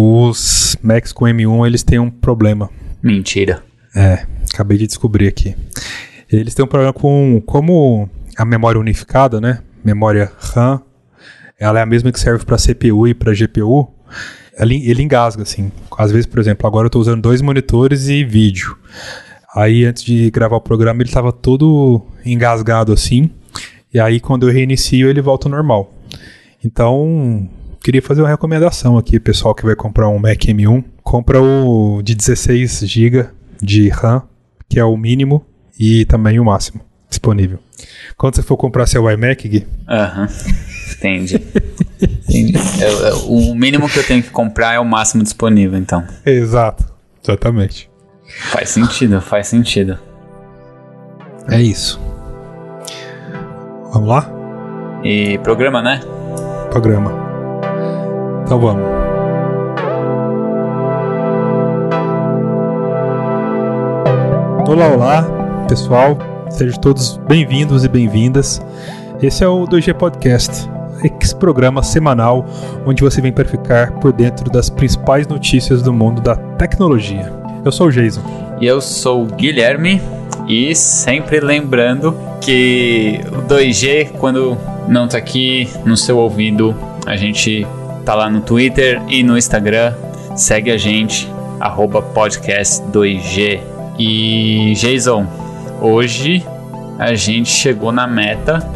Os Macs com M1 eles têm um problema. Mentira. É, acabei de descobrir aqui. Eles têm um problema com como a memória unificada, né? Memória RAM, ela é a mesma que serve para CPU e para GPU. Ele, ele engasga assim. Às vezes, por exemplo, agora eu estou usando dois monitores e vídeo. Aí antes de gravar o programa ele estava todo engasgado assim. E aí quando eu reinicio ele volta ao normal. Então, queria fazer uma recomendação aqui, pessoal que vai comprar um Mac M1, compra o de 16 GB de RAM, que é o mínimo e também o máximo disponível. Quando você for comprar seu iMac, Gui? Aham. Entendi. Entendi. Eu, eu, o mínimo que eu tenho que comprar é o máximo disponível, então. Exato. Exatamente. Faz sentido, faz sentido. É isso. Vamos lá? E programa, né? Programa. Então vamos. Olá, olá, pessoal. Sejam todos bem-vindos e bem-vindas. Esse é o 2G Podcast, esse programa semanal onde você vem para ficar por dentro das principais notícias do mundo da tecnologia. Eu sou o Jason. E eu sou o Guilherme. E sempre lembrando que o 2G, quando não tá aqui no seu ouvido, a gente tá lá no Twitter e no Instagram. Segue a gente, arroba podcast 2G. E Jason, hoje a gente chegou na meta.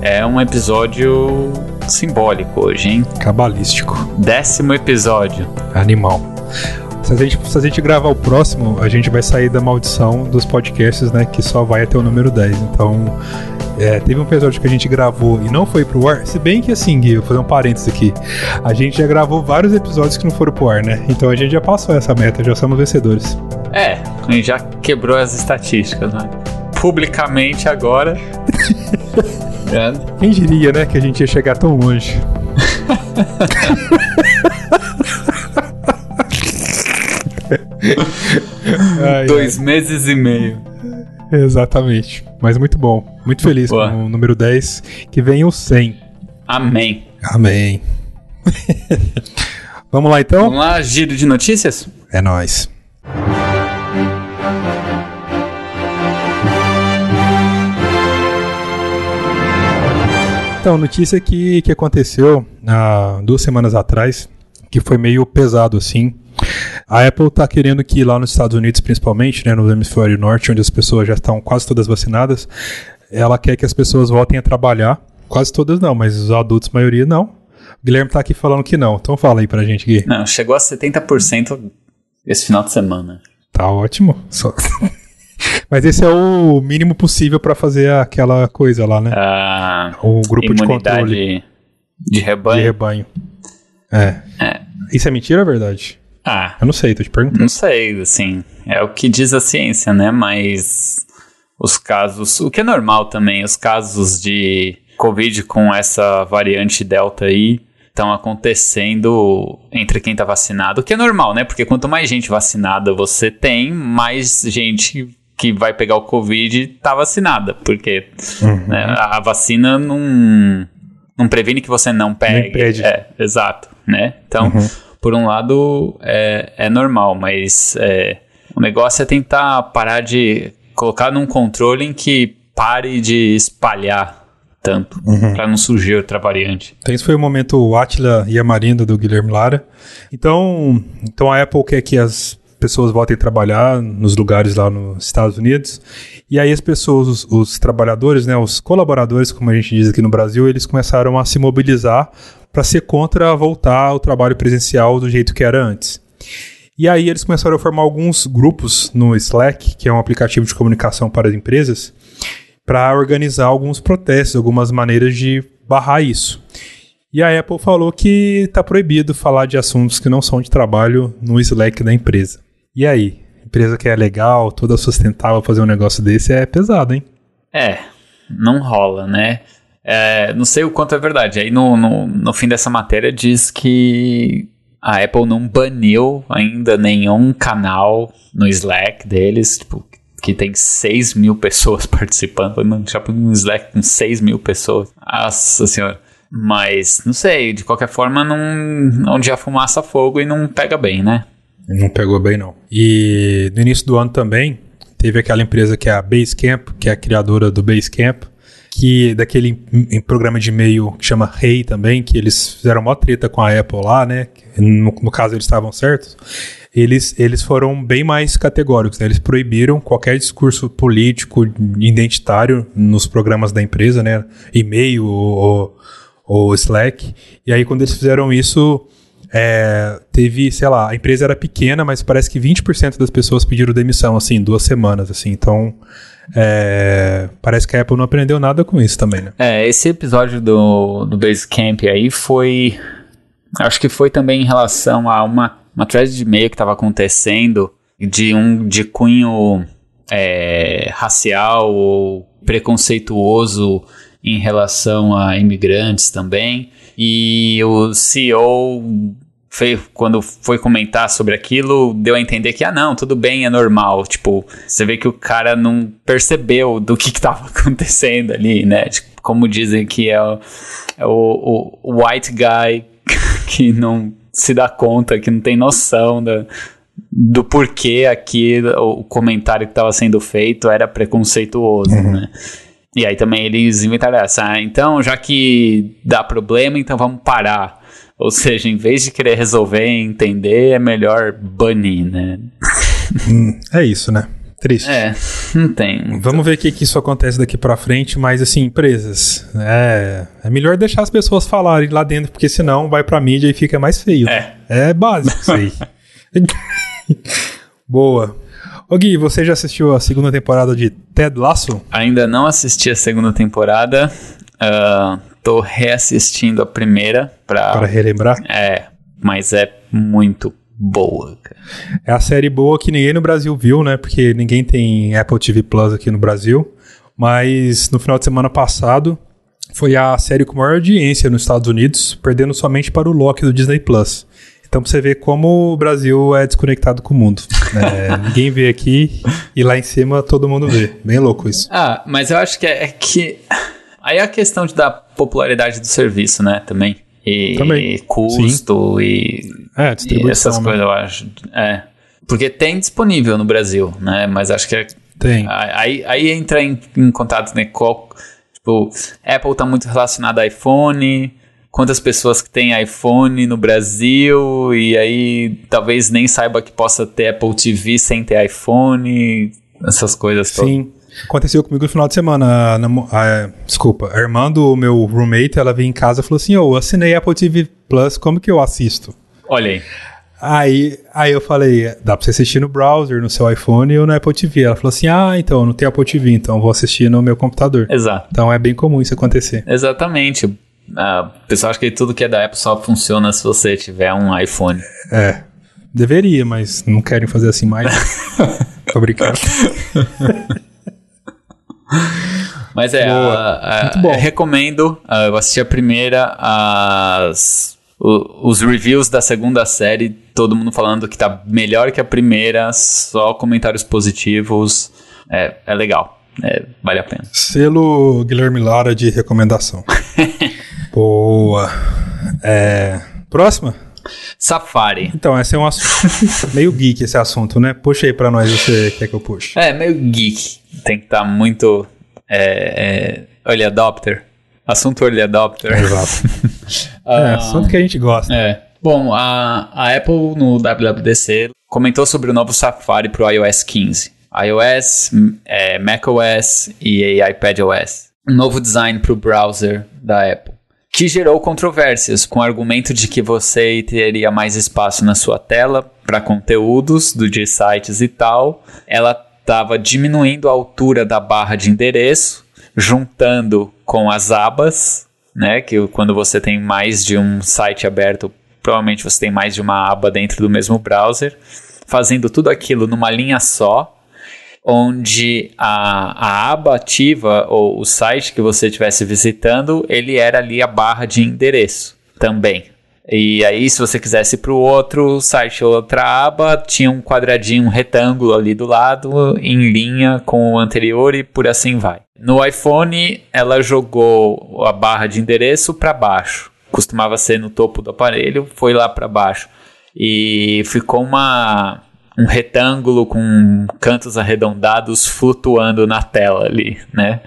É um episódio simbólico hoje, hein? Cabalístico. Décimo episódio. Animal. Se a, gente, se a gente gravar o próximo, a gente vai sair da maldição dos podcasts, né? Que só vai até o número 10. Então, é, teve um episódio que a gente gravou e não foi pro ar. Se bem que assim, Gui, vou fazer um parênteses aqui. A gente já gravou vários episódios que não foram pro ar, né? Então a gente já passou essa meta, já somos vencedores. É, a gente já quebrou as estatísticas, né? Publicamente agora. Quem diria, né, que a gente ia chegar tão longe? ai, Dois ai. meses e meio. Exatamente. Mas muito bom. Muito feliz Boa. com o número 10. Que vem o 100. Amém. Amém. Vamos lá então? Vamos lá, giro de notícias? É nóis. Então, notícia que, que aconteceu há duas semanas atrás, que foi meio pesado assim. A Apple está querendo que lá nos Estados Unidos, principalmente, né, no hemisfério norte, onde as pessoas já estão quase todas vacinadas, ela quer que as pessoas voltem a trabalhar. Quase todas não, mas os adultos, maioria não. O Guilherme está aqui falando que não. Então fala aí pra gente, Gui. Não, chegou a 70% esse final de semana. Tá ótimo. Só... Mas esse é o mínimo possível para fazer aquela coisa lá, né? Ah, o grupo de controle. De rebanho. De rebanho. É. é. Isso é mentira ou é verdade? Ah. Eu não sei, tô te perguntando. Não sei, assim. É o que diz a ciência, né? Mas os casos. O que é normal também, os casos de Covid com essa variante Delta aí estão acontecendo entre quem tá vacinado, o que é normal, né? Porque quanto mais gente vacinada você tem, mais gente que vai pegar o Covid tá vacinada, porque uhum. né, a vacina não, não previne que você não pegue. impede. É, exato, né? Então, uhum. Por um lado, é, é normal, mas é, o negócio é tentar parar de colocar num controle em que pare de espalhar tanto, uhum. para não surgir outra variante. Então esse foi o momento Atila e a Marinda do Guilherme Lara. Então, então a Apple quer que as pessoas voltem a trabalhar nos lugares lá nos Estados Unidos. E aí as pessoas, os, os trabalhadores, né, os colaboradores, como a gente diz aqui no Brasil, eles começaram a se mobilizar para ser contra voltar ao trabalho presencial do jeito que era antes. E aí eles começaram a formar alguns grupos no Slack, que é um aplicativo de comunicação para as empresas, para organizar alguns protestos, algumas maneiras de barrar isso. E a Apple falou que está proibido falar de assuntos que não são de trabalho no Slack da empresa. E aí? Empresa que é legal, toda sustentável, fazer um negócio desse é pesado, hein? É, não rola, né? É, não sei o quanto é verdade. Aí no, no, no fim dessa matéria diz que a Apple não baniu ainda nenhum canal no Slack deles, tipo, que tem 6 mil pessoas participando. Mano, já um Slack com 6 mil pessoas. Nossa senhora. Mas, não sei, de qualquer forma, não, onde a fumaça fogo e não pega bem, né? Não pegou bem, não. E no início do ano também, teve aquela empresa que é a Basecamp, que é a criadora do Basecamp, que daquele em, programa de e-mail que chama Rei hey também, que eles fizeram uma treta com a Apple lá, né? No, no caso eles estavam certos. Eles, eles foram bem mais categóricos, né? Eles proibiram qualquer discurso político identitário nos programas da empresa, né? E-mail ou, ou Slack. E aí quando eles fizeram isso, é, teve, sei lá, a empresa era pequena, mas parece que 20% das pessoas pediram demissão, assim, duas semanas, assim. Então, é, parece que a Apple não aprendeu nada com isso também, né? É, esse episódio do, do Basecamp aí foi. Acho que foi também em relação a uma, uma thread de e-mail que estava acontecendo de um de cunho é, racial ou preconceituoso em relação a imigrantes também. E o CEO foi, quando foi comentar sobre aquilo, deu a entender que, ah, não, tudo bem, é normal. Tipo, você vê que o cara não percebeu do que, estava acontecendo ali, né? Tipo, como dizem que é o, é o, o white guy que não se dá conta, que não tem noção da, do porquê aqui o comentário que estava sendo feito era preconceituoso, uhum. né? E aí também eles inventaram essa, ah, então já que dá problema, então vamos parar. Ou seja, em vez de querer resolver e entender, é melhor banir, né? Hum, é isso, né? Triste. É, não tem. Vamos ver o que, que isso acontece daqui para frente, mas assim, empresas, é, é melhor deixar as pessoas falarem lá dentro, porque senão vai pra mídia e fica mais feio. É. É básico isso aí. Boa. Ô Gui, você já assistiu a segunda temporada de Ted Lasso? Ainda não assisti a segunda temporada. Uh, tô reassistindo a primeira pra... Para relembrar? É, mas é muito boa. É a série boa que ninguém no Brasil viu, né? Porque ninguém tem Apple TV Plus aqui no Brasil. Mas no final de semana passado foi a série com maior audiência nos Estados Unidos, perdendo somente para o Loki do Disney Plus. Então, pra você ver como o Brasil é desconectado com o mundo. É, ninguém vê aqui e lá em cima todo mundo vê. Bem louco isso. Ah, mas eu acho que é, é que. Aí a questão de dar popularidade do serviço, né? Também. E, Também. e custo Sim. e, é, distribuição, e essas né? coisas, eu acho. É. Porque tem disponível no Brasil, né? Mas acho que é, tem. Aí, aí entra em, em contato, né? Qual, tipo, Apple tá muito relacionado a iPhone, quantas pessoas que têm iPhone no Brasil e aí talvez nem saiba que possa ter Apple TV sem ter iPhone, essas coisas todas. Sim. Aconteceu comigo no final de semana. A, a, desculpa, a irmã do meu roommate, ela veio em casa e falou assim: oh, assinei Apple TV Plus, como que eu assisto? Olha aí. Aí, aí eu falei, dá pra você assistir no browser, no seu iPhone ou no Apple TV. Ela falou assim, ah, então, não tem Apple TV, então vou assistir no meu computador. Exato. Então é bem comum isso acontecer. Exatamente. Uh, o pessoal acha que tudo que é da Apple só funciona se você tiver um iPhone. É. Deveria, mas não querem fazer assim mais. Tô brincando. Mas é, a, a, recomendo. Uh, eu assisti a primeira, as, o, os reviews da segunda série, todo mundo falando que tá melhor que a primeira, só comentários positivos. É, é legal. É, vale a pena. Selo Guilherme Lara de recomendação. Boa. É, próxima? Safari. Então, esse é um assunto meio geek esse assunto, né? Puxa aí pra nós, você quer que eu puxe. É, meio geek. Tem que estar tá muito é, é, early adopter. Assunto early adopter. Exato. é, assunto que a gente gosta. É. Bom, a, a Apple no WWDC comentou sobre o novo Safari para o iOS 15. iOS, é, macOS e iPadOS. Um novo design para o browser da Apple que gerou controvérsias, com o argumento de que você teria mais espaço na sua tela para conteúdos do de sites e tal. Ela estava diminuindo a altura da barra de endereço, juntando com as abas, né? Que quando você tem mais de um site aberto, provavelmente você tem mais de uma aba dentro do mesmo browser, fazendo tudo aquilo numa linha só onde a, a aba ativa ou o site que você estivesse visitando, ele era ali a barra de endereço também. E aí, se você quisesse para o outro site ou outra aba, tinha um quadradinho, um retângulo ali do lado, em linha com o anterior e por assim vai. No iPhone, ela jogou a barra de endereço para baixo. Costumava ser no topo do aparelho, foi lá para baixo. E ficou uma, um retângulo com cantos arredondados flutuando na tela ali, né?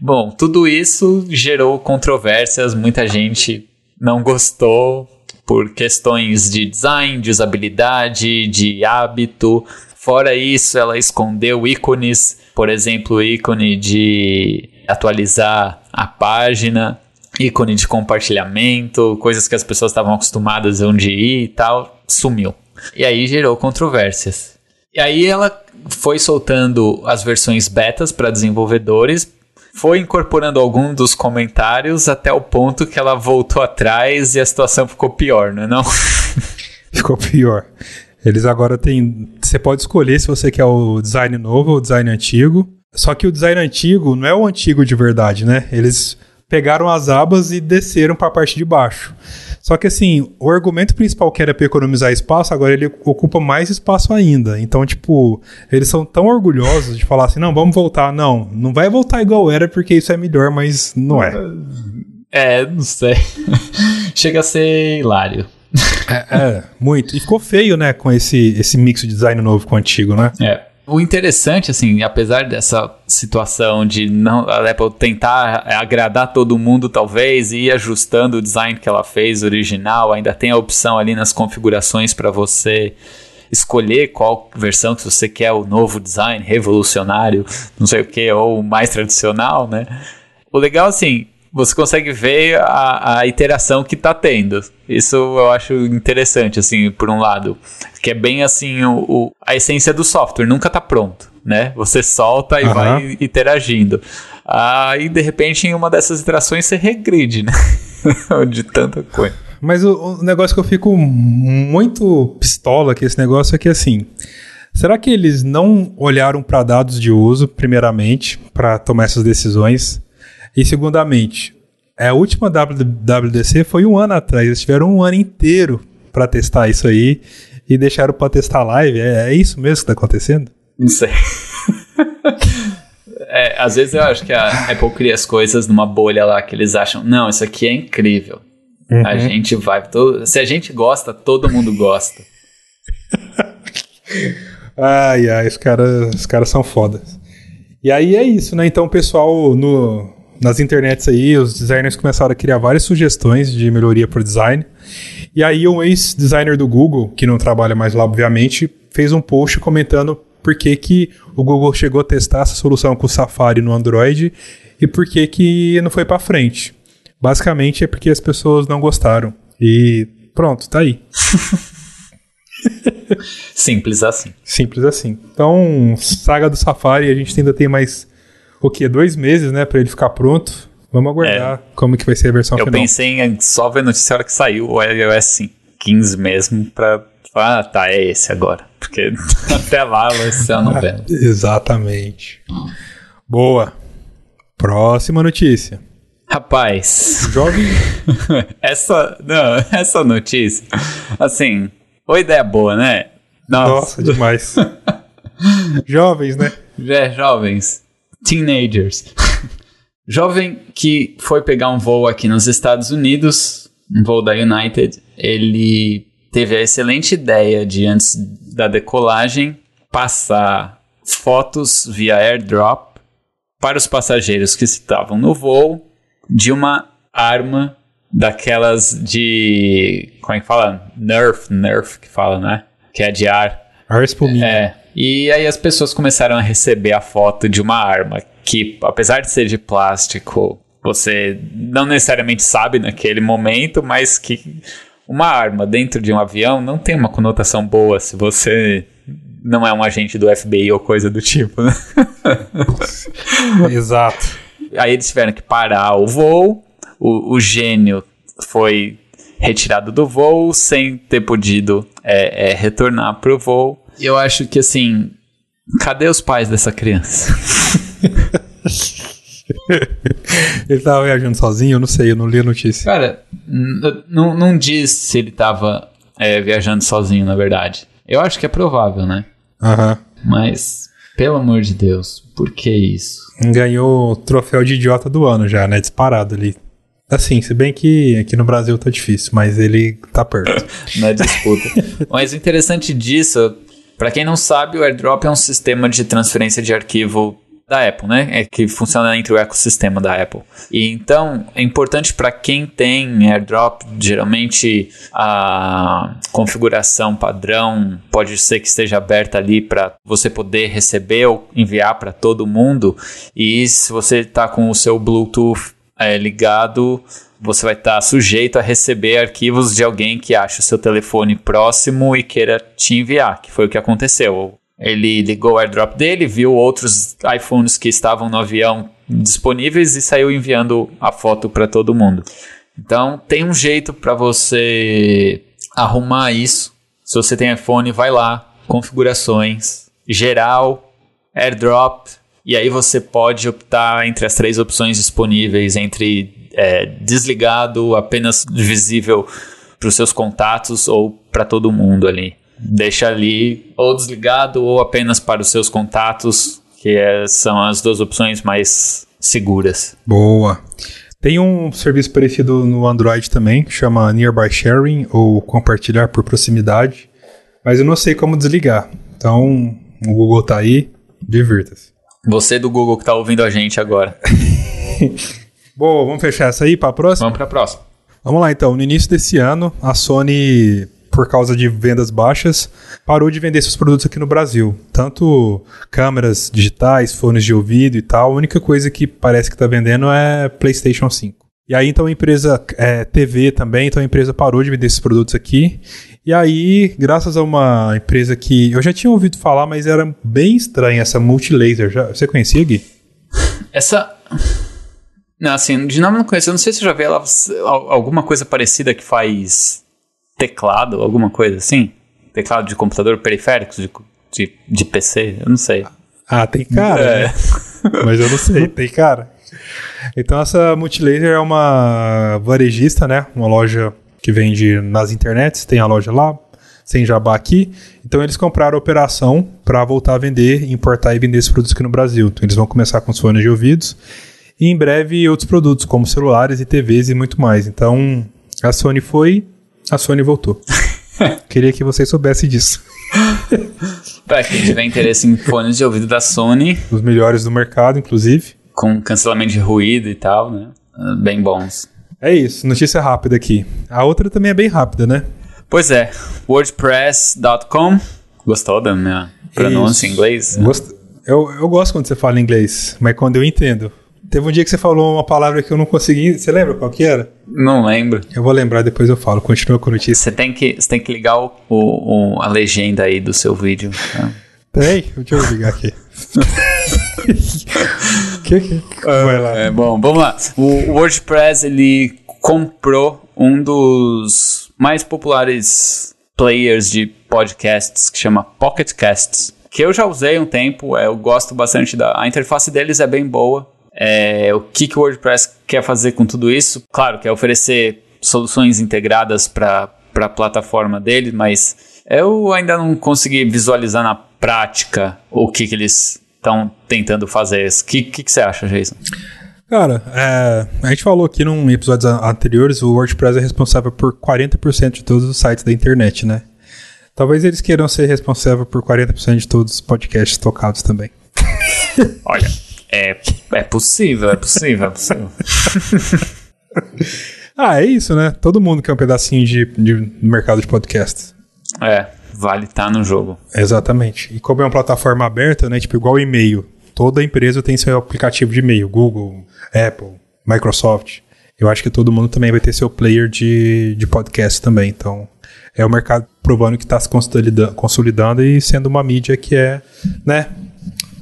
Bom, tudo isso gerou controvérsias, muita gente não gostou, por questões de design, de usabilidade, de hábito. Fora isso, ela escondeu ícones, por exemplo, ícone de atualizar a página, ícone de compartilhamento, coisas que as pessoas estavam acostumadas onde ir e tal, sumiu. E aí gerou controvérsias. E aí ela foi soltando as versões betas para desenvolvedores foi incorporando algum dos comentários até o ponto que ela voltou atrás e a situação ficou pior, não é não? ficou pior. Eles agora têm. Você pode escolher se você quer o design novo ou o design antigo. Só que o design antigo não é o antigo de verdade, né? Eles pegaram as abas e desceram para a parte de baixo. Só que assim, o argumento principal que era para economizar espaço, agora ele ocupa mais espaço ainda. Então, tipo, eles são tão orgulhosos de falar assim: não, vamos voltar. Não, não vai voltar igual era porque isso é melhor, mas não é. É, não sei. Chega a ser hilário. É, é, muito. E ficou feio, né, com esse, esse mix de design novo com o antigo, né? É. O interessante, assim, apesar dessa situação de não, a Apple tentar agradar todo mundo, talvez, e ir ajustando o design que ela fez original, ainda tem a opção ali nas configurações para você escolher qual versão que você quer, o novo design, revolucionário, não sei o que, ou mais tradicional, né? O legal, assim, você consegue ver a, a iteração que está tendo. Isso eu acho interessante, assim, por um lado. Que é bem assim, o, o a essência do software, nunca está pronto, né? Você solta e uhum. vai interagindo. Aí, de repente, em uma dessas iterações, você regride, né? De tanta coisa. Mas o, o, negócio que eu fico muito pistola que esse negócio é que, assim... Será que eles não olharam para dados de uso, primeiramente, para tomar essas decisões? E segundamente, a última WWDC foi um ano atrás. Eles tiveram um ano inteiro para testar isso aí e deixaram para testar live. É, é, isso mesmo que está acontecendo? Não sei. é, às vezes eu acho que a Apple cria as coisas numa bolha lá que eles acham, não, isso aqui é incrível. Uhum. A gente vai. Todo, se a gente gosta, todo mundo gosta. ai, ai, os caras os cara são fodas. E aí é isso, né? Então pessoal no, nas internets aí, os designers começaram a criar várias sugestões de melhoria para o design. E aí um ex-designer do Google, que não trabalha mais lá, obviamente, fez um post comentando por que, que o Google chegou a testar essa solução com o Safari no Android e por que, que não foi para frente. Basicamente é porque as pessoas não gostaram. E pronto, tá aí. Simples assim. Simples assim. Então, saga do Safari, a gente ainda tem mais o quê? Dois meses, né, para ele ficar pronto. Vamos aguardar é. como que vai ser a versão eu final. Eu pensei em só ver a notícia hora que saiu o iOS 15 mesmo pra ah, tá, é esse agora. Porque até lá vai ser a novela. Exatamente. Boa. Próxima notícia. Rapaz. Jovem. essa, não, essa notícia. Assim, uma ideia boa, né? Nossa, Nossa demais. jovens, né? É, jovens teenagers. Jovem que foi pegar um voo aqui nos Estados Unidos, um voo da United, ele teve a excelente ideia de, antes da decolagem, passar fotos via airdrop para os passageiros que estavam no voo de uma arma daquelas de. Como é que fala? Nerf, Nerf que fala, né? Que é de ar. Ar espuminha. É, e aí as pessoas começaram a receber a foto de uma arma que, apesar de ser de plástico, você não necessariamente sabe naquele momento, mas que uma arma dentro de um avião não tem uma conotação boa se você não é um agente do FBI ou coisa do tipo, né? Exato. Aí eles tiveram que parar o voo, o, o gênio foi retirado do voo sem ter podido é, é, retornar para o voo eu acho que assim, cadê os pais dessa criança? ele tava viajando sozinho? Eu não sei, eu não li a notícia. Cara, não, diz se ele tava é, viajando sozinho, na verdade. Eu acho que é provável, né? Aham. Mas, pelo amor de Deus, por que isso? Ganhou o troféu de idiota do ano já, né? Disparado ali. Assim, se bem que aqui no Brasil tá difícil, mas ele tá perto. Na disputa. mas o interessante disso, pra quem não sabe, o AirDrop é um sistema de transferência de arquivo da Apple, né? É que funciona entre o ecossistema da Apple. E então é importante para quem tem AirDrop, geralmente a configuração padrão pode ser que esteja aberta ali para você poder receber ou enviar para todo mundo. E se você está com o seu Bluetooth é, ligado, você vai estar tá sujeito a receber arquivos de alguém que acha o seu telefone próximo e queira te enviar, que foi o que aconteceu. Ele ligou o airdrop dele, viu outros iPhones que estavam no avião disponíveis e saiu enviando a foto para todo mundo. Então, tem um jeito para você arrumar isso. Se você tem iPhone, vai lá, configurações, geral, airdrop, e aí você pode optar entre as três opções disponíveis, entre é, desligado, apenas visível para os seus contatos ou para todo mundo ali deixa ali ou desligado ou apenas para os seus contatos, que é, são as duas opções mais seguras. Boa. Tem um serviço parecido no Android também, que chama Nearby Sharing ou compartilhar por proximidade, mas eu não sei como desligar. Então, o Google tá aí, divirta-se. Você do Google que tá ouvindo a gente agora. Boa, vamos fechar essa aí para a próxima? Vamos para a próxima. Vamos lá então. No início desse ano, a Sony por causa de vendas baixas, parou de vender seus produtos aqui no Brasil. Tanto câmeras digitais, fones de ouvido e tal. A única coisa que parece que está vendendo é PlayStation 5. E aí, então, a empresa é, TV também, então a empresa parou de vender esses produtos aqui. E aí, graças a uma empresa que eu já tinha ouvido falar, mas era bem estranha, essa Multilaser. Já, você conhecia, Gui? Essa. Não, assim, de nome não conheço. Eu não sei se você já viu ela, alguma coisa parecida que faz teclado, alguma coisa assim? Teclado de computador periféricos, de, de, de PC, eu não sei. Ah, tem cara, é. né? Mas eu não sei, tem cara. Então essa Multilaser é uma varejista, né? Uma loja que vende nas internets, tem a loja lá, sem jabá aqui. Então eles compraram a operação para voltar a vender, importar e vender esses produtos aqui no Brasil. Então eles vão começar com os fones de ouvidos e em breve outros produtos como celulares e TVs e muito mais. Então a Sony foi a Sony voltou. Queria que vocês soubessem disso. Para quem tiver interesse em fones de ouvido da Sony. Os melhores do mercado, inclusive. Com cancelamento de ruído e tal, né? Bem bons. É isso, notícia rápida aqui. A outra também é bem rápida, né? Pois é, wordpress.com. Gostou da minha pronúncia em inglês? Gost... Eu, eu gosto quando você fala inglês, mas quando eu entendo. Teve um dia que você falou uma palavra que eu não consegui. Você lembra qual que era? Não lembro. Eu vou lembrar, depois eu falo. Continua com a notícia. Você tem que, você tem que ligar o, o, a legenda aí do seu vídeo. Tá? Peraí, deixa eu ligar aqui. que, que, vai lá. É, bom, vamos lá. O WordPress, ele comprou um dos mais populares players de podcasts que chama Pocket Casts. Que eu já usei um tempo, é, eu gosto bastante da. A interface deles é bem boa. É, o que, que o WordPress quer fazer com tudo isso? Claro, quer oferecer soluções integradas para a plataforma dele, mas eu ainda não consegui visualizar na prática o que, que eles estão tentando fazer. O que, que, que você acha, Jason? Cara, é, a gente falou aqui num episódios anteriores, o WordPress é responsável por 40% de todos os sites da internet, né? Talvez eles queiram ser responsável por 40% de todos os podcasts tocados também. Olha, é, é possível, é possível, é possível. ah, é isso, né? Todo mundo quer um pedacinho de, de mercado de podcast. É, vale estar tá no jogo. Exatamente. E como é uma plataforma aberta, né? Tipo, igual e-mail. Toda empresa tem seu aplicativo de e-mail. Google, Apple, Microsoft. Eu acho que todo mundo também vai ter seu player de, de podcast também. Então, é o mercado provando que está se consolidando, consolidando e sendo uma mídia que é, né?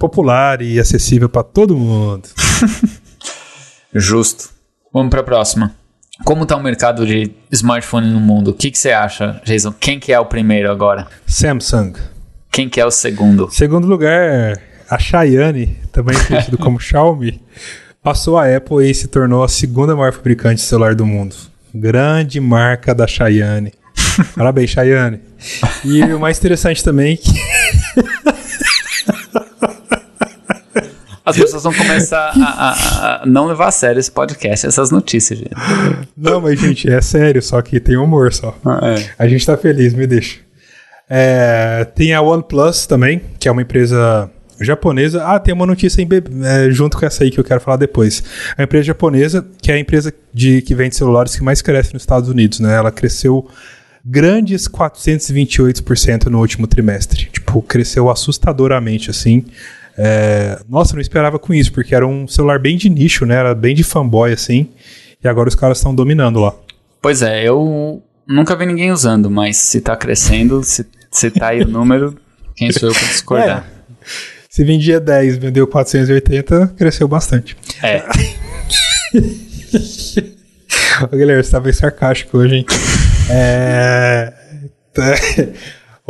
Popular e acessível para todo mundo. Justo. Vamos para a próxima. Como está o mercado de smartphone no mundo? O que, que você acha, Jason? Quem que é o primeiro agora? Samsung. Quem que é o segundo? Segundo lugar, a Xiaomi, também conhecido como Xiaomi. Passou a Apple e se tornou a segunda maior fabricante de celular do mundo. Grande marca da Cheyenne. Parabéns, Cheyenne. E o mais interessante também é que As pessoas vão começar a, a, a, não levar a sério esse podcast, essas notícias, gente. Não, mas, gente, é sério, só que tem humor só. Ah, é. A gente tá feliz, me deixa. É, tem a OnePlus também, que é uma empresa japonesa. Ah, tem uma notícia em, é, junto com essa aí que eu quero falar depois. A empresa japonesa, que é a empresa de, que vende celulares que mais cresce nos Estados Unidos, né? Ela cresceu grandes 428% no último trimestre. Tipo, cresceu assustadoramente, assim. É, nossa, não esperava com isso, porque era um celular bem de nicho, né? Era bem de fanboy, assim. E agora os caras estão dominando lá. Pois é, eu nunca vi ninguém usando, mas se tá crescendo, se, se tá aí o número, quem sou eu pra discordar? É. Se vendia 10, vendeu 480, cresceu bastante. É. Ô, Guilherme, você tá bem sarcástico hoje, hein? é...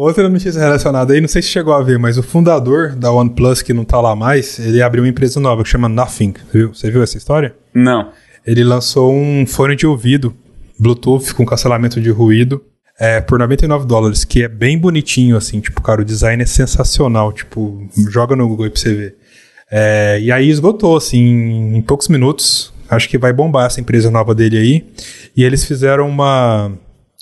Outra notícia relacionada aí, não sei se chegou a ver, mas o fundador da OnePlus, que não tá lá mais, ele abriu uma empresa nova que chama Nothing. Você viu, você viu essa história? Não. Ele lançou um fone de ouvido Bluetooth com cancelamento de ruído é, por 99 dólares, que é bem bonitinho, assim, tipo, cara, o design é sensacional, tipo, joga no Google aí pra você ver. É, e aí esgotou, assim, em poucos minutos. Acho que vai bombar essa empresa nova dele aí. E eles fizeram uma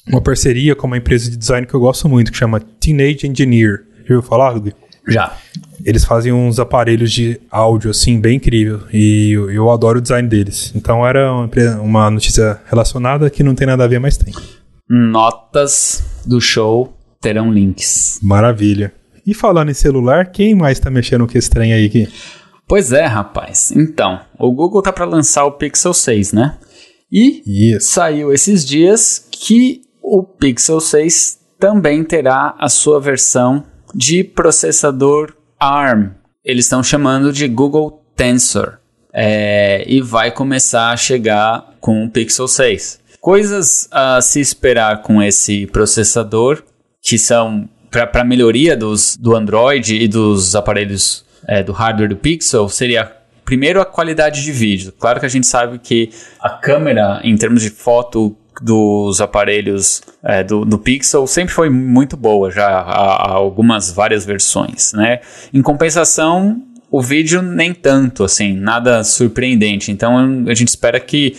uma parceria com uma empresa de design que eu gosto muito, que chama Teenage Engineer. Já ouviu falar, Rugby? Já. Eles fazem uns aparelhos de áudio, assim, bem incrível. E eu, eu adoro o design deles. Então era uma, uma, notícia relacionada que não tem nada a ver, mas tem. Notas do show terão links. Maravilha. E falando em celular, quem mais tá mexendo com esse trem aí aqui? Pois é, rapaz. Então, o Google tá para lançar o Pixel 6, né? E Isso. saiu esses dias que o Pixel 6 também terá a sua versão de processador ARM. Eles estão chamando de Google Tensor. É, e vai começar a chegar com o Pixel 6. Coisas a se esperar com esse processador, que são para melhoria dos, do Android e dos aparelhos é, do hardware do Pixel, seria primeiro a qualidade de vídeo. Claro que a gente sabe que a câmera, em termos de foto, dos aparelhos é, do, do, Pixel sempre foi muito boa, já há, há, algumas várias versões, né? Em compensação, o vídeo nem tanto, assim, nada surpreendente. Então a gente espera que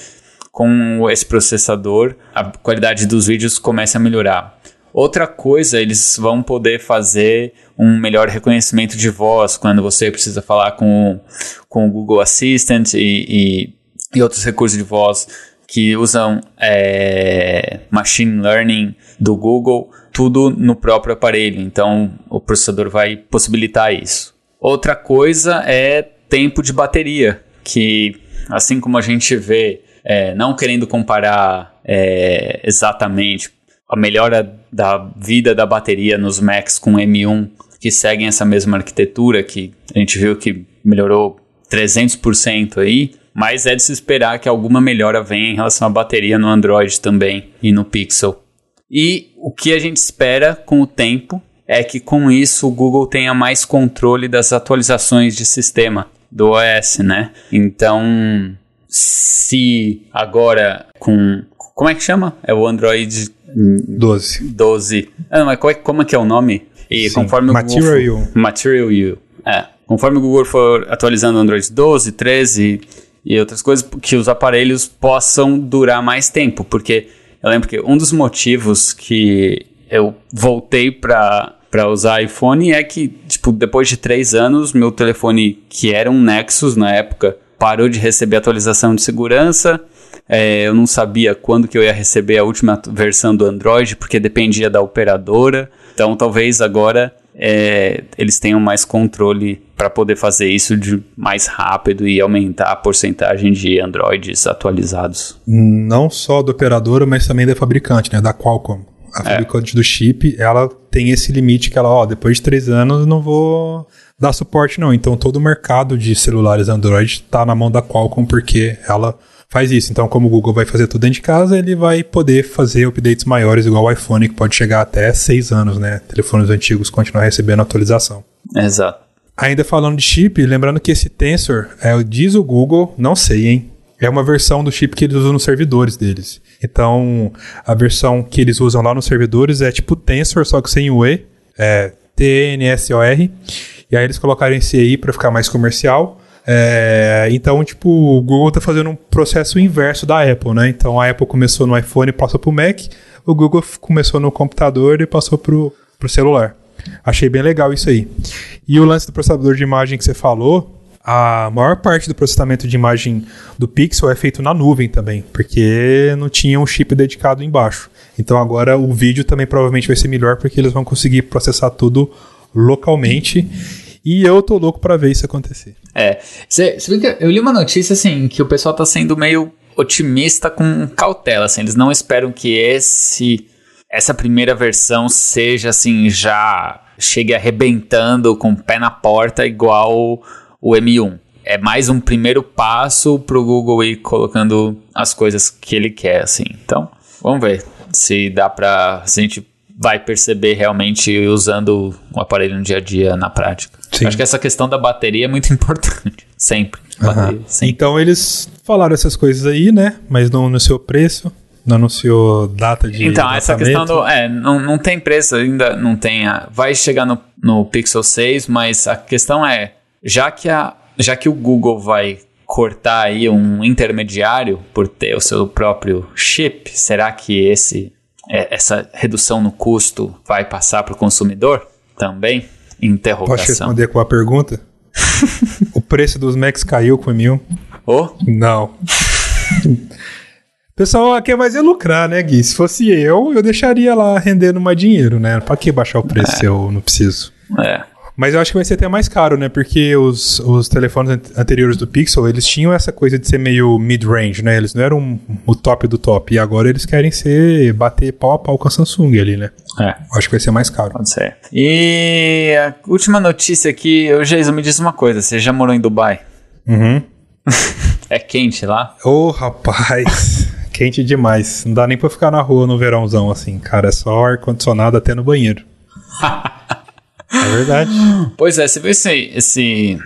com esse processador a qualidade dos vídeos comece a melhorar. Outra coisa, eles vão poder fazer um melhor reconhecimento de voz quando você precisa falar com, com o Google Assistant e, e, e outros recursos de voz que usam é, machine learning do Google, tudo no próprio aparelho. Então, o processador vai possibilitar isso. Outra coisa é tempo de bateria, que assim como a gente vê, é, não querendo comparar é, exatamente a melhora da vida da bateria nos Macs com M1, que seguem essa mesma arquitetura, que a gente viu que melhorou 300% aí, mas é de se esperar que alguma melhora venha em relação à bateria no Android também e no Pixel. E o que a gente espera com o tempo é que com isso o Google tenha mais controle das atualizações de sistema do OS, né? Então, se agora com como é que chama? É o Android 12. 12. Ah, mas como é, como é que é o nome? E Sim, conforme Material o Google for, Material U. É. Conforme o Google for atualizando o Android 12, 13 e outras coisas, que os aparelhos possam durar mais tempo. Porque eu lembro que um dos motivos que eu voltei para para usar iPhone é que, tipo, depois de três anos, meu telefone, que era um Nexus na época, parou de receber atualização de segurança. É, eu não sabia quando que eu ia receber a última versão do Android, porque dependia da operadora. Então, talvez agora é, eles tenham mais controle para poder fazer isso de mais rápido e aumentar a porcentagem de Androids atualizados. Não só da operadora, mas também da fabricante, né? Da Qualcomm. A é. fabricante do chip, ela tem esse limite que ela, ó, depois de três anos não vou dar suporte não. Então todo o mercado de celulares Android está na mão da Qualcomm porque ela faz isso. Então, como o Google vai fazer tudo dentro de casa, ele vai poder fazer updates maiores, igual o iPhone, que pode chegar até seis anos, né? Telefones antigos continuar recebendo atualização. Exato. Ainda falando de chip, lembrando que esse Tensor, é, diz o Google, não sei, hein? É uma versão do chip que eles usam nos servidores deles. Então, a versão que eles usam lá nos servidores é tipo Tensor, só que sem o E, é T-N-S-O-R. E aí eles colocaram esse aí para ficar mais comercial. É, então, tipo, o Google tá fazendo um processo inverso da Apple, né? Então a Apple começou no iPhone e passou pro Mac, o Google começou no computador e passou pro, pro celular. Achei bem legal isso aí. E o lance do processador de imagem que você falou, a maior parte do processamento de imagem do Pixel é feito na nuvem também, porque não tinha um chip dedicado embaixo. Então agora o vídeo também provavelmente vai ser melhor porque eles vão conseguir processar tudo localmente. E eu tô louco para ver isso acontecer. É. Cê, cê, eu li uma notícia assim que o pessoal tá sendo meio otimista com cautela, assim, eles não esperam que esse essa primeira versão seja assim já chegue arrebentando com o pé na porta igual o M1. É mais um primeiro passo pro Google ir colocando as coisas que ele quer, assim. Então, vamos ver se dá pra. Se a gente vai perceber realmente usando o aparelho no dia a dia na prática. Sim. Acho que essa questão da bateria é muito importante. Sempre. Bateria, sempre. Então eles falaram essas coisas aí, né? Mas não no seu preço. Não anunciou data de. Então, essa questão do. É, não, não tem preço, ainda não tem. A, vai chegar no, no Pixel 6, mas a questão é: já que, a, já que o Google vai cortar aí um intermediário por ter o seu próprio chip, será que esse é, essa redução no custo vai passar para o consumidor também? Interrogação. Posso responder com a pergunta? o preço dos Macs caiu com o mil? Oh? Não. Pessoal quer mais é lucrar, né, Gui? Se fosse eu, eu deixaria lá rendendo mais dinheiro, né? Pra que baixar o preço é. se eu não preciso? É. Mas eu acho que vai ser até mais caro, né? Porque os, os telefones anteriores do Pixel, eles tinham essa coisa de ser meio mid-range, né? Eles não eram o top do top. E agora eles querem ser, bater pau a pau com a Samsung ali, né? É. Acho que vai ser mais caro. Pode ser. E a última notícia aqui, o Jason me diz uma coisa, você já morou em Dubai? Uhum. é quente lá? Ô, oh, rapaz... quente demais. Não dá nem pra ficar na rua no verãozão assim, cara. É só ar-condicionado até no banheiro. É verdade. Pois é, você viu esse, esse,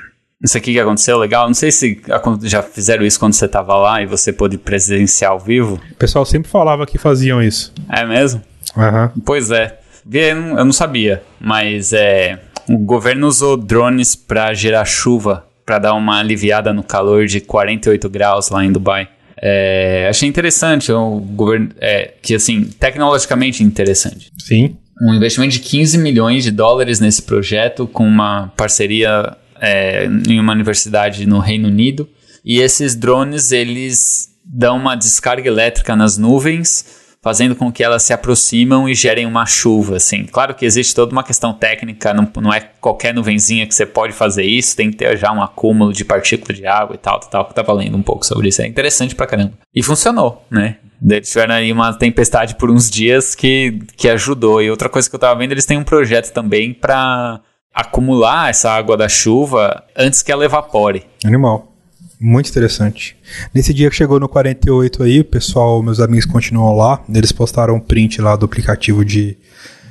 isso aqui que aconteceu legal? Não sei se já fizeram isso quando você estava lá e você pôde presenciar ao vivo. O pessoal sempre falava que faziam isso. É mesmo? Uhum. Pois é. Eu não sabia, mas é, o governo usou drones para gerar chuva, para dar uma aliviada no calor de 48 graus lá em Dubai. É, achei interessante o governo, é, que assim, tecnologicamente interessante. Sim um investimento de 15 milhões de dólares nesse projeto com uma parceria é, em uma universidade no Reino Unido. E esses drones, eles dão uma descarga elétrica nas nuvens, fazendo com que elas se aproximam e gerem uma chuva, assim. Claro que existe toda uma questão técnica, não, não é qualquer nuvenzinha que você pode fazer isso, tem que ter já um acúmulo de partícula de água e tal, tal, que tá valendo um pouco sobre isso. É interessante pra caramba. E funcionou, né? Eles tiveram aí uma tempestade por uns dias que, que ajudou. E outra coisa que eu tava vendo, eles têm um projeto também para acumular essa água da chuva antes que ela evapore. Animal. Muito interessante. Nesse dia que chegou no 48 aí, o pessoal, meus amigos continuam lá, eles postaram um print lá do aplicativo de,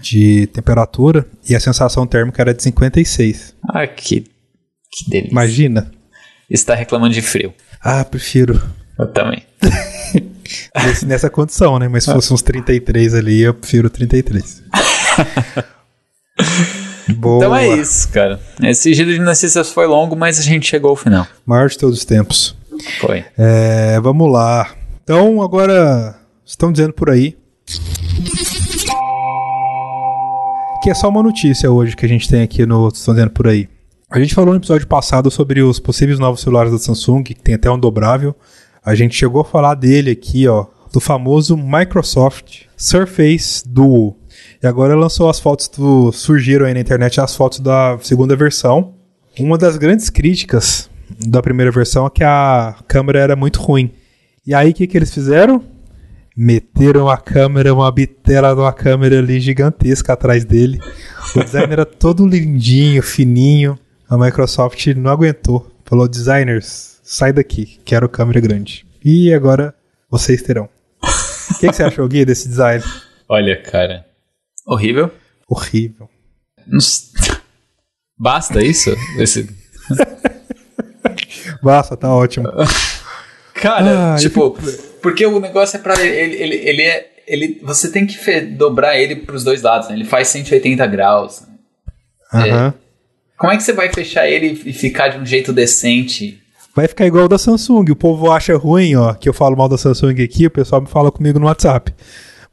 de temperatura e a sensação térmica era de 56. Ah, que, que delícia. Imagina. Está reclamando de frio. Ah, prefiro. Eu também. Nesse, nessa condição, né? Mas se fosse uns 33 ali, eu prefiro 33. Boa. Então é isso, cara. Esse giro de notícias foi longo, mas a gente chegou ao final. Maior de todos os tempos. Foi. É, vamos lá. Então, agora, estão dizendo por aí que é só uma notícia hoje que a gente tem aqui no Estão dizendo por aí. A gente falou no episódio passado sobre os possíveis novos celulares da Samsung, que tem até um dobrável. A gente chegou a falar dele aqui, ó, do famoso Microsoft Surface Duo. E agora lançou as fotos do. Surgiram aí na internet as fotos da segunda versão. Uma das grandes críticas da primeira versão é que a câmera era muito ruim. E aí o que, que eles fizeram? Meteram a câmera, uma bitela de uma câmera ali gigantesca atrás dele. O design era todo lindinho, fininho. A Microsoft não aguentou. Falou, designers, sai daqui, quero câmera grande. E agora vocês terão. O que, que, você achou, Gui, desse design? Olha, cara. Horrível. Horrível. Basta isso? Esse... Basta, tá ótimo. Cara, ah, tipo, porque o negócio é pra ele, ele, ele é. Ele, você tem que dobrar ele pros dois lados, né? Ele faz 180 graus. Né? É, como é que você vai fechar ele e ficar de um jeito decente? Vai ficar igual o da Samsung. O povo acha ruim, ó, que eu falo mal da Samsung aqui, o pessoal me fala comigo no WhatsApp.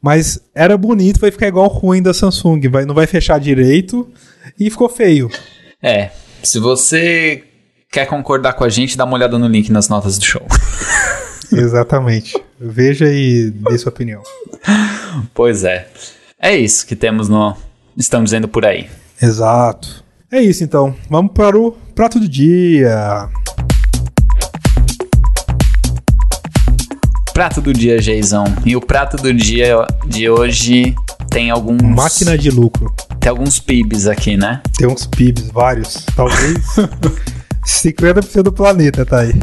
Mas era bonito, vai ficar igual o ruim da Samsung. Vai, não vai fechar direito e ficou feio. É, se você quer concordar com a gente, dá uma olhada no link nas notas do show. Exatamente. Veja e dê sua opinião. Pois é. É isso que temos no. Estão dizendo por aí. Exato. É isso então. Vamos para o prato do dia. Prato do dia, Jason. E o prato do dia de hoje tem alguns. Máquina de lucro. Tem alguns PIBs aqui, né? Tem uns PIBs, vários. Talvez 50% do planeta tá aí.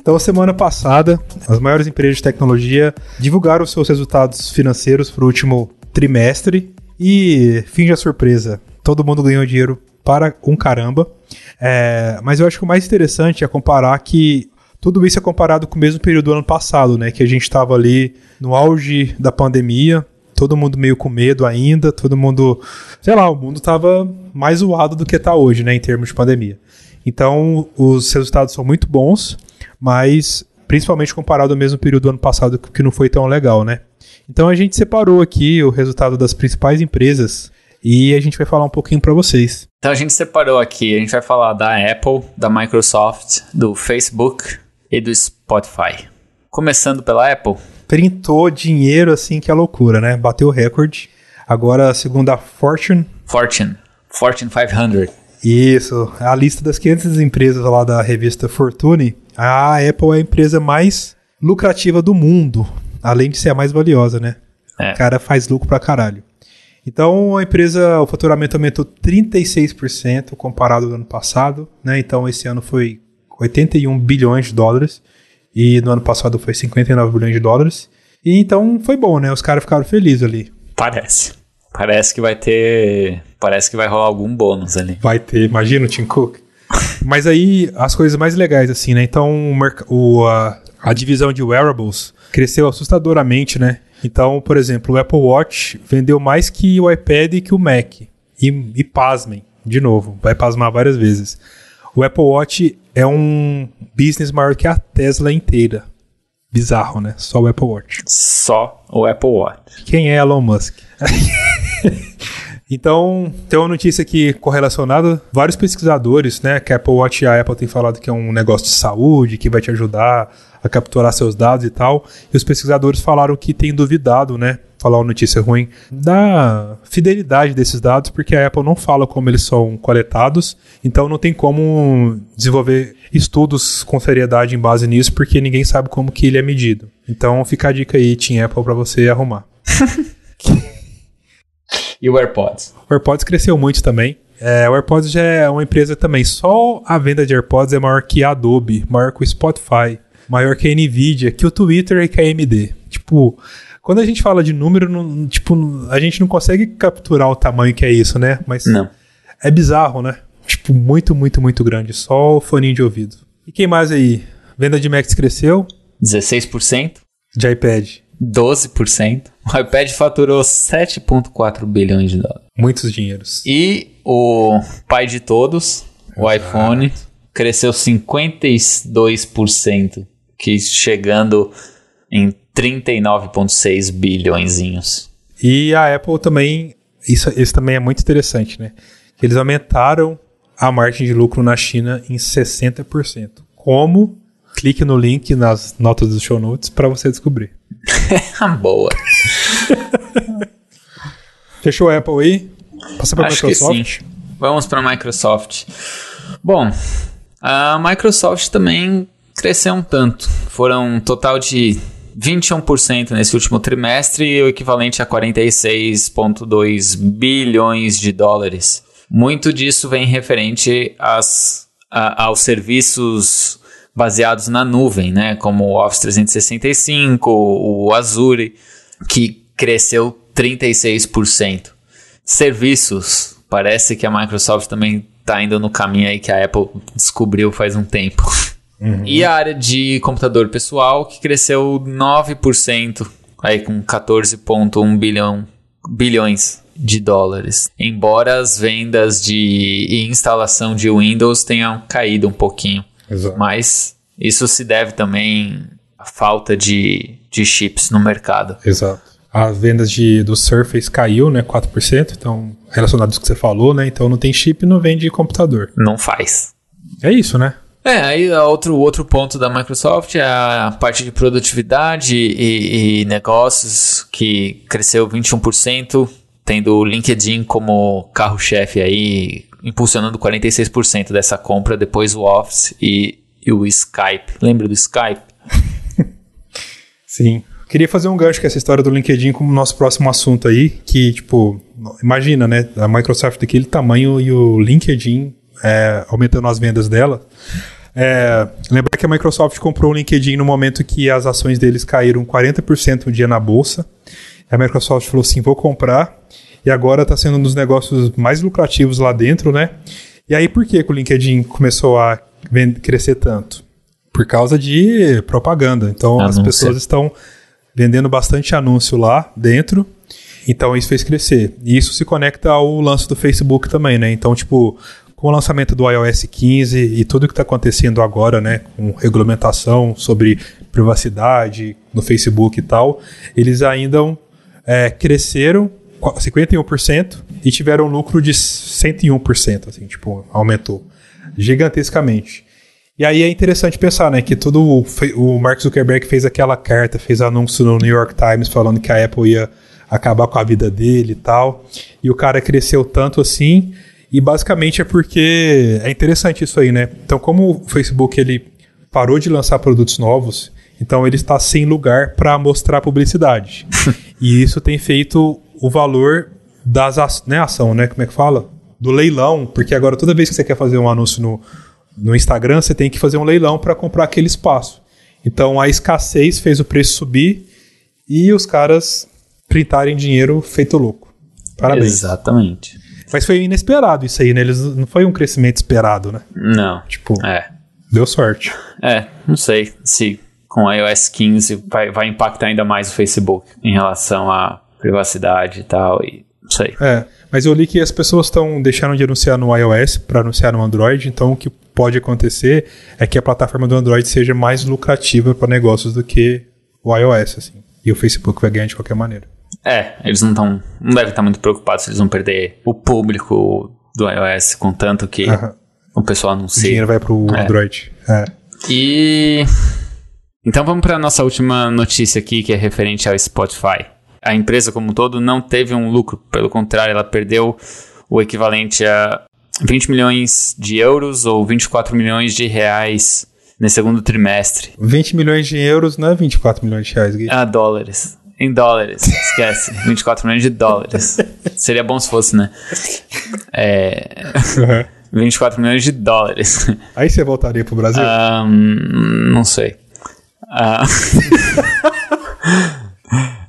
Então, semana passada, as maiores empresas de tecnologia divulgaram seus resultados financeiros para o último trimestre e, finge a surpresa, todo mundo ganhou dinheiro para um caramba. É, mas eu acho que o mais interessante é comparar que tudo isso é comparado com o mesmo período do ano passado, né? Que a gente estava ali no auge da pandemia, todo mundo meio com medo ainda, todo mundo, sei lá, o mundo estava mais zoado do que está hoje, né, em termos de pandemia. Então, os resultados são muito bons, mas principalmente comparado ao mesmo período do ano passado, que não foi tão legal, né? Então, a gente separou aqui o resultado das principais empresas e a gente vai falar um pouquinho para vocês. Então, a gente separou aqui, a gente vai falar da Apple, da Microsoft, do Facebook e do Spotify. Começando pela Apple. Printou dinheiro assim que é loucura, né? Bateu o recorde. Agora, segundo a Fortune. Fortune. Fortune 500. Isso, a lista das 500 empresas lá da revista Fortune, a Apple é a empresa mais lucrativa do mundo, além de ser a mais valiosa, né? É. O cara faz lucro pra caralho. Então a empresa, o faturamento aumentou 36% comparado ao ano passado, né? Então esse ano foi 81 bilhões de dólares e no ano passado foi 59 bilhões de dólares. E então foi bom, né? Os caras ficaram felizes ali. Parece. Parece que vai ter. Parece que vai rolar algum bônus ali. Vai ter, imagina o Tim Cook. Mas aí, as coisas mais legais, assim, né? Então, o, a, a divisão de wearables cresceu assustadoramente, né? Então, por exemplo, o Apple Watch vendeu mais que o iPad e que o Mac. E, e pasmem, de novo, vai pasmar várias vezes. O Apple Watch é um business maior que a Tesla inteira. Bizarro, né? Só o Apple Watch. Só o Apple Watch. Quem é Elon Musk? então, tem uma notícia aqui correlacionada. Vários pesquisadores, né, que a Apple Watch e a Apple têm falado que é um negócio de saúde, que vai te ajudar a capturar seus dados e tal. E os pesquisadores falaram que têm duvidado, né, falar uma notícia ruim, da fidelidade desses dados, porque a Apple não fala como eles são coletados, então não tem como desenvolver estudos com seriedade em base nisso, porque ninguém sabe como que ele é medido. Então fica a dica aí, Team Apple, para você arrumar. E o AirPods? O AirPods cresceu muito também. É, o AirPods já é uma empresa também. Só a venda de AirPods é maior que a Adobe, maior que o Spotify, maior que a Nvidia, que o Twitter e que a AMD. Tipo, quando a gente fala de número, não, tipo, a gente não consegue capturar o tamanho que é isso, né? Mas não. é bizarro, né? Tipo, muito, muito, muito grande. Só o foninho de ouvido. E quem mais aí? Venda de Macs cresceu? 16%. De iPad. 12%. O iPad faturou 7,4 bilhões de dólares. Muitos dinheiros. E o pai de todos, o Exato. iPhone, cresceu 52%, que chegando em 39,6 bilhões. E a Apple também, isso, isso também é muito interessante, né? Eles aumentaram a margem de lucro na China em 60%. Como? Clique no link nas notas do show notes para você descobrir. Boa. Fechou a Apple aí? Passa para a Microsoft? Vamos para a Microsoft. Bom, a Microsoft também cresceu um tanto. Foram um total de 21% nesse último trimestre, o equivalente a 46,2 bilhões de dólares. Muito disso vem referente às, a, aos serviços baseados na nuvem, né? Como o Office 365, o Azure, que cresceu 36%. Serviços Parece que a Microsoft também tá indo no caminho aí que a Apple descobriu faz um tempo. Uhum. E a área de computador pessoal que cresceu 9%, aí com 14,1 bilhão, bilhões de dólares. Embora as vendas de instalação de Windows tenham caído um pouquinho. Exato. Mas isso se deve também à falta de, de chips no mercado. Exato. As vendas de, do Surface caiu, né, 4%, então relacionado ao que você falou, né? Então não tem chip, não vende computador. Não faz. É isso, né? É, aí outro, outro ponto da Microsoft é a parte de produtividade e, e negócios que cresceu 21%, tendo o LinkedIn como carro-chefe aí, impulsionando 46% dessa compra, depois o Office e, e o Skype. Lembra do Skype? Sim. Queria fazer um gancho com essa história do LinkedIn como nosso próximo assunto aí, que, tipo, imagina, né, a Microsoft daquele tamanho e o LinkedIn é, aumentando as vendas dela. É, lembrar que a Microsoft comprou o LinkedIn no momento que as ações deles caíram 40% um dia na bolsa. A Microsoft falou assim: vou comprar. E agora está sendo um dos negócios mais lucrativos lá dentro, né? E aí, por que, que o LinkedIn começou a crescer tanto? Por causa de propaganda. Então, as pessoas estão vendendo bastante anúncio lá dentro. Então, isso fez crescer. E isso se conecta ao lance do Facebook também, né? Então, tipo, com o lançamento do iOS 15 e tudo que está acontecendo agora, né, com regulamentação sobre privacidade no Facebook e tal, eles ainda é, cresceram 51% e tiveram lucro de 101%, assim, tipo, aumentou gigantescamente. E aí é interessante pensar, né, que todo o, o Mark Zuckerberg fez aquela carta, fez anúncio no New York Times falando que a Apple ia acabar com a vida dele e tal, e o cara cresceu tanto assim, e basicamente é porque é interessante isso aí, né? Então, como o Facebook ele parou de lançar produtos novos, então ele está sem lugar para mostrar publicidade. e isso tem feito o valor das né, ação, né? Como é que fala? Do leilão, porque agora toda vez que você quer fazer um anúncio no, no Instagram, você tem que fazer um leilão para comprar aquele espaço. Então a escassez fez o preço subir e os caras printarem dinheiro feito louco. Parabéns. Exatamente. Mas foi inesperado isso aí, né? Eles, não foi um crescimento esperado, né? Não. Tipo, é. deu sorte. É, não sei se com iOS 15 vai, vai impactar ainda mais o Facebook em relação à privacidade e tal, e não sei. É, mas eu li que as pessoas estão deixando de anunciar no iOS para anunciar no Android, então o que pode acontecer é que a plataforma do Android seja mais lucrativa para negócios do que o iOS, assim. E o Facebook vai ganhar de qualquer maneira. É, eles não estão. Não devem estar muito preocupados se eles vão perder o público do iOS, contanto que o pessoal anuncia. O dinheiro vai pro é. Android. É. E. Então vamos para nossa última notícia aqui, que é referente ao Spotify. A empresa como um todo não teve um lucro, pelo contrário, ela perdeu o equivalente a 20 milhões de euros ou 24 milhões de reais no segundo trimestre. 20 milhões de euros não é 24 milhões de reais, Gui. Ah, dólares. Em dólares, esquece. 24 milhões de dólares. Seria bom se fosse, né? É. Uhum. 24 milhões de dólares. Aí você voltaria pro Brasil? Um, não sei. Uh,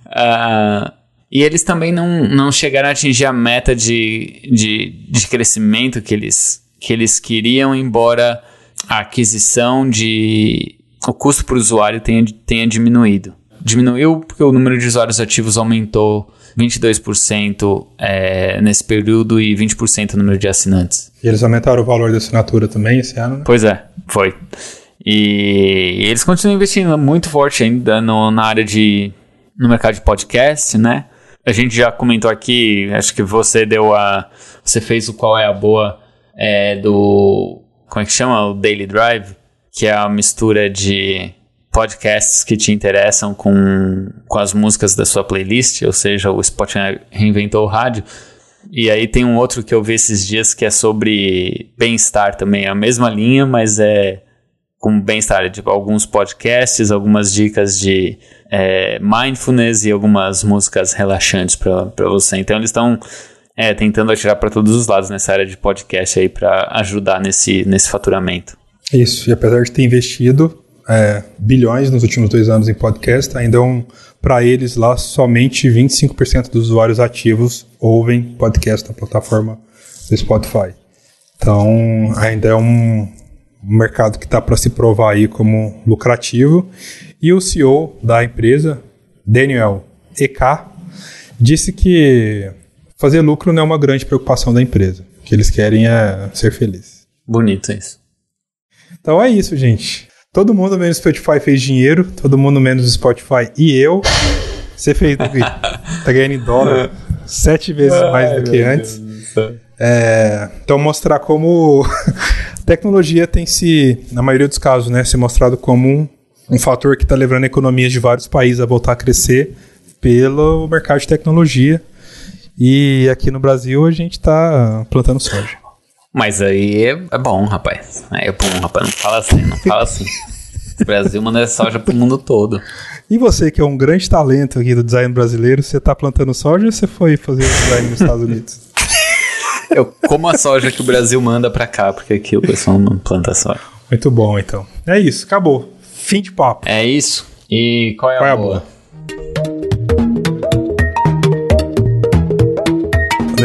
uh, e eles também não, não chegaram a atingir a meta de, de, de crescimento que eles, que eles queriam, embora a aquisição de. o custo para o usuário tenha, tenha diminuído diminuiu porque o número de usuários ativos aumentou 22% é, nesse período e 20% no número de assinantes. E eles aumentaram o valor da assinatura também esse ano? Né? Pois é, foi. E eles continuam investindo muito forte ainda no, na área de. no mercado de podcast, né? A gente já comentou aqui, acho que você deu a. Você fez o qual é a boa é, do. Como é que chama? O Daily Drive, que é a mistura de podcasts que te interessam com, com as músicas da sua playlist, ou seja, o Spotify reinventou o rádio. E aí tem um outro que eu vi esses dias que é sobre bem-estar também, é a mesma linha, mas é com bem-estar, tipo alguns podcasts, algumas dicas de é, mindfulness e algumas músicas relaxantes para você. Então eles estão é, tentando atirar para todos os lados nessa área de podcast aí para ajudar nesse, nesse faturamento. Isso, e apesar de ter investido, é, bilhões nos últimos dois anos em podcast, ainda um, para eles lá somente 25% dos usuários ativos ouvem podcast na plataforma do Spotify. Então, ainda é um, um mercado que está para se provar aí como lucrativo. E o CEO da empresa, Daniel EK, disse que fazer lucro não é uma grande preocupação da empresa. O que eles querem é ser felizes. Bonito isso. Então é isso, gente. Todo mundo menos Spotify fez dinheiro, todo mundo menos Spotify e eu. Você fez, Davi. tá ganhando em dólar sete vezes mais do que antes. É, então mostrar como tecnologia tem se, na maioria dos casos, né, se mostrado como um, um fator que está levando economias de vários países a voltar a crescer pelo mercado de tecnologia. E aqui no Brasil a gente está plantando soja. Mas aí é, é bom, rapaz. É bom, rapaz. Não fala assim, não fala assim. o Brasil manda soja pro mundo todo. E você, que é um grande talento aqui do design brasileiro, você tá plantando soja ou você foi fazer design nos Estados Unidos? Eu como a soja que o Brasil manda pra cá, porque aqui o pessoal não planta soja. Muito bom, então. É isso, acabou. Fim de papo. É isso. E qual é qual a, é boa? a boa?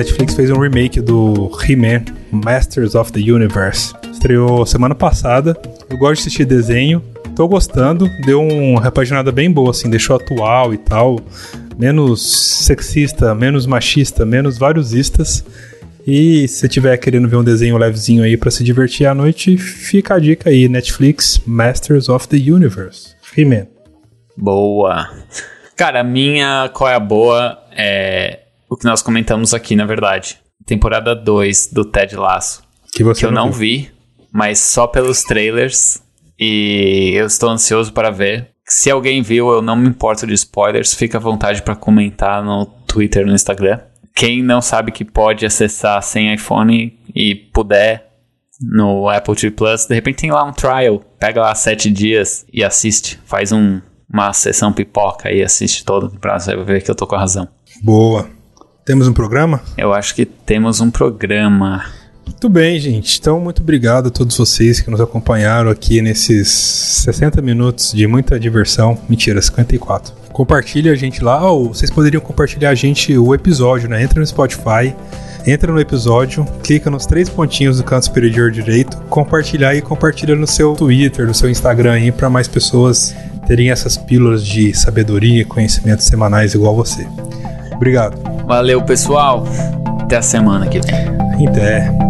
Netflix fez um remake do He-Man Masters of the Universe. Estreou semana passada. Eu gosto de assistir desenho. Tô gostando. Deu uma repaginada bem boa, assim. Deixou atual e tal. Menos sexista, menos machista, menos variosistas. E se tiver querendo ver um desenho levezinho aí para se divertir à noite, fica a dica aí, Netflix Masters of the Universe. He-Man. Boa. Cara, minha qual é a boa é o que nós comentamos aqui, na verdade. Temporada 2 do Ted Lasso. Que, você que eu não vi, mas só pelos trailers. E eu estou ansioso para ver. Se alguém viu, eu não me importo de spoilers. Fica à vontade para comentar no Twitter, no Instagram. Quem não sabe que pode acessar sem iPhone e puder no Apple TV Plus, de repente tem lá um trial. Pega lá sete dias e assiste. Faz um, uma sessão pipoca e assiste todo pra ver que eu tô com a razão. Boa. Temos um programa? Eu acho que temos um programa. Muito bem, gente. Então, muito obrigado a todos vocês que nos acompanharam aqui nesses 60 minutos de muita diversão. Mentira, 54. Compartilha a gente lá, ou vocês poderiam compartilhar a gente o episódio, né? Entra no Spotify, entra no episódio, clica nos três pontinhos do canto superior direito, compartilhar e compartilha no seu Twitter, no seu Instagram aí, para mais pessoas terem essas pílulas de sabedoria e conhecimentos semanais igual você. Obrigado. Valeu, pessoal. Até a semana que vem. Até.